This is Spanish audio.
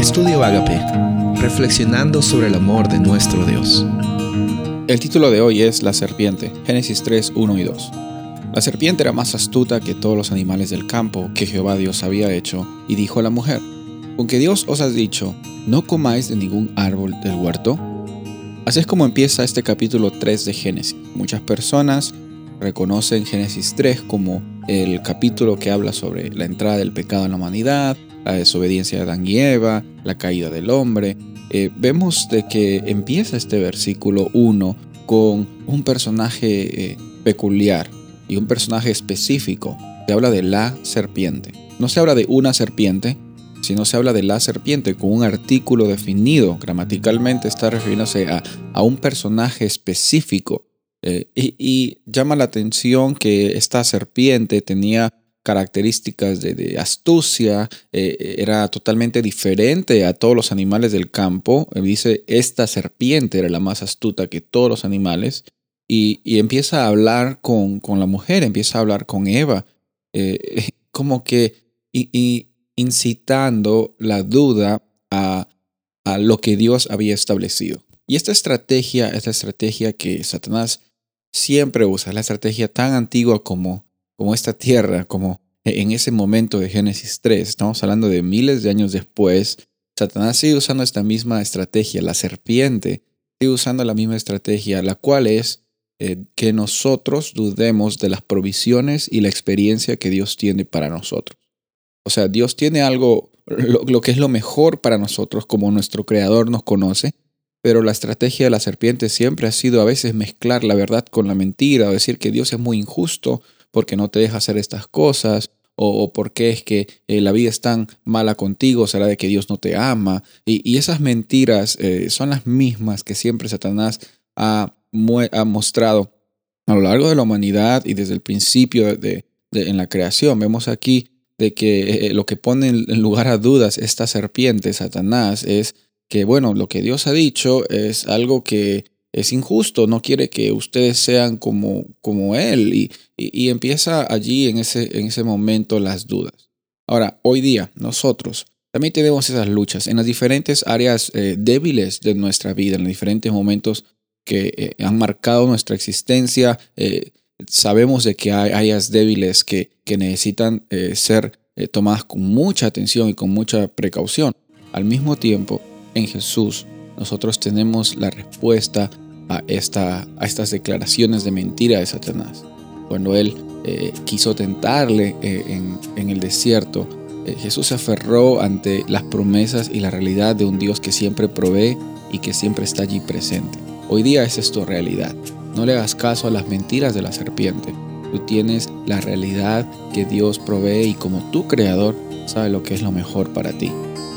Estudio Agape, reflexionando sobre el amor de nuestro Dios. El título de hoy es La serpiente, Génesis 3, 1 y 2. La serpiente era más astuta que todos los animales del campo que Jehová Dios había hecho, y dijo a la mujer, ¿con Dios os ha dicho, no comáis de ningún árbol del huerto? Así es como empieza este capítulo 3 de Génesis. Muchas personas reconocen Génesis 3 como el capítulo que habla sobre la entrada del pecado en la humanidad, la desobediencia de Adán y Eva, la caída del hombre. Eh, vemos de que empieza este versículo 1 con un personaje eh, peculiar y un personaje específico. Se habla de la serpiente. No se habla de una serpiente, sino se habla de la serpiente con un artículo definido. Gramaticalmente está refiriéndose a, a un personaje específico. Eh, y, llama la atención que esta serpiente tenía características de, astucia, eh, era totalmente diferente a todos los animales del campo. dice, esta serpiente era la más astuta que todos los animales. Y, empieza a hablar con, con, la mujer, empieza a hablar con Eva, eh, como que y, incitando la duda a, a lo que Dios había establecido. Y esta estrategia es la estrategia que Satanás siempre usa, la estrategia tan antigua como, como esta tierra, como en ese momento de Génesis 3. Estamos hablando de miles de años después. Satanás sigue usando esta misma estrategia, la serpiente sigue usando la misma estrategia, la cual es eh, que nosotros dudemos de las provisiones y la experiencia que Dios tiene para nosotros. O sea, Dios tiene algo, lo que es lo mejor para nosotros, como nuestro Creador nos conoce, pero la estrategia de la serpiente siempre ha sido a veces mezclar la verdad con la mentira, o decir que Dios es muy injusto porque no te deja hacer estas cosas, o, porque es que eh, la vida es tan mala contigo, será de que Dios no te ama. Y, esas mentiras eh, son las mismas que siempre Satanás ha, ha, mostrado a lo largo de la humanidad y desde el principio de, en la creación. Vemos aquí de que eh, lo que pone en lugar a dudas esta serpiente, Satanás, es que, bueno, lo que Dios ha dicho es algo que es injusto, no quiere que ustedes sean como, como Él y, y, empieza allí en ese, en ese momento las dudas. Ahora, hoy día nosotros también tenemos esas luchas en las diferentes áreas eh, débiles de nuestra vida, en los diferentes momentos que eh, han marcado nuestra existencia. Eh, sabemos de que hay áreas débiles que, que necesitan ser tomadas con mucha atención y con mucha precaución. Al mismo tiempo, en Jesús, nosotros tenemos la respuesta a, esta, a estas declaraciones de mentira de Satanás. Cuando él eh, quiso tentarle eh, en, el desierto, eh, Jesús se aferró ante las promesas y la realidad de un Dios que siempre provee y que siempre está allí presente. Hoy día es tu realidad. No le hagas caso a las mentiras de la serpiente. Tú tienes la realidad que Dios provee y como tu creador sabe lo que es lo mejor para ti.